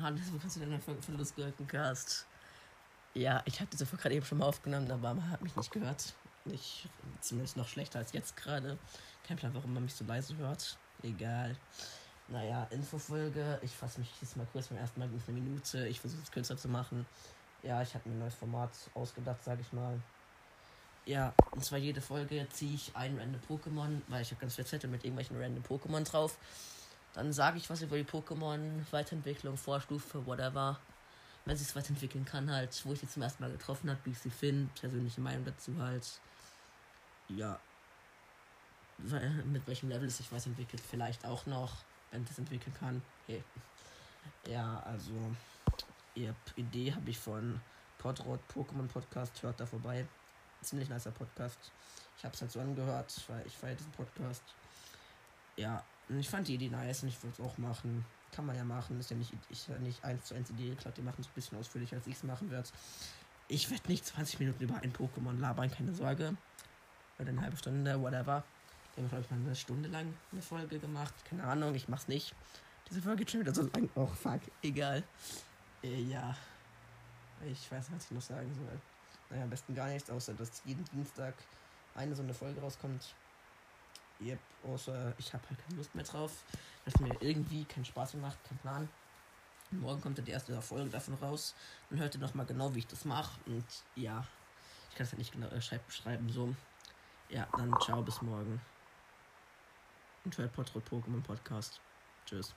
Hallo, willkommen zu einer Folge von Lustgurkencast. Ja, ich habe diese Folge gerade eben schon mal aufgenommen, aber man hat mich nicht gehört. Nicht, zumindest noch schlechter als jetzt gerade. Kein Plan, warum man mich so leise hört. Egal. Naja, Infofolge. Ich fasse mich jetzt mal kurz beim ersten Mal eine Minute. Ich versuche es kürzer zu machen. Ja, ich habe mir ein neues Format ausgedacht, sage ich mal. Ja, und zwar jede Folge ziehe ich ein random Pokémon, weil ich habe ganz viele Zettel mit irgendwelchen random Pokémon drauf. Dann sage ich was über die Pokémon, Weiterentwicklung, Vorstufe, whatever. Wenn sie es weiterentwickeln kann, halt, wo ich sie zum ersten Mal getroffen habe, wie ich sie finde, persönliche Meinung dazu halt. Ja. Mit welchem Level es sich weiterentwickelt, vielleicht auch noch, wenn es entwickeln kann. Hey. Ja, also, ihr Idee habe ich von Podrot Pokémon Podcast, hört da vorbei. Ziemlich nicer Podcast. Ich habe es halt so angehört, weil ich feiere diesen Podcast. Ja, ich fand die Idee nice und ich würde es auch machen. Kann man ja machen. Ist ja nicht, ich, nicht eins zu eins Idee geklaut. Die machen es ein bisschen ausführlicher, als ich es machen werde. Ich werde nicht 20 Minuten über ein Pokémon labern, keine Sorge. Oder eine halbe Stunde, whatever. Die haben, glaube ich, mal eine Stunde lang eine Folge gemacht. Keine Ahnung, ich mach's nicht. Diese Folge schon wieder so lang. Oh, fuck. Egal. Äh, ja. Ich weiß was ich noch sagen soll. Naja, am besten gar nichts, außer dass jeden Dienstag eine so eine Folge rauskommt. Yep, außer ich habe halt keine Lust mehr drauf. Dass mir irgendwie keinen Spaß mehr macht, kein Plan. Morgen kommt dann die erste Folge davon raus. Dann hört ihr nochmal genau, wie ich das mache. Und ja, ich kann es ja nicht genau äh, beschreiben. So, ja, dann ciao, bis morgen. Und hört Portrait Pokémon Podcast. Tschüss.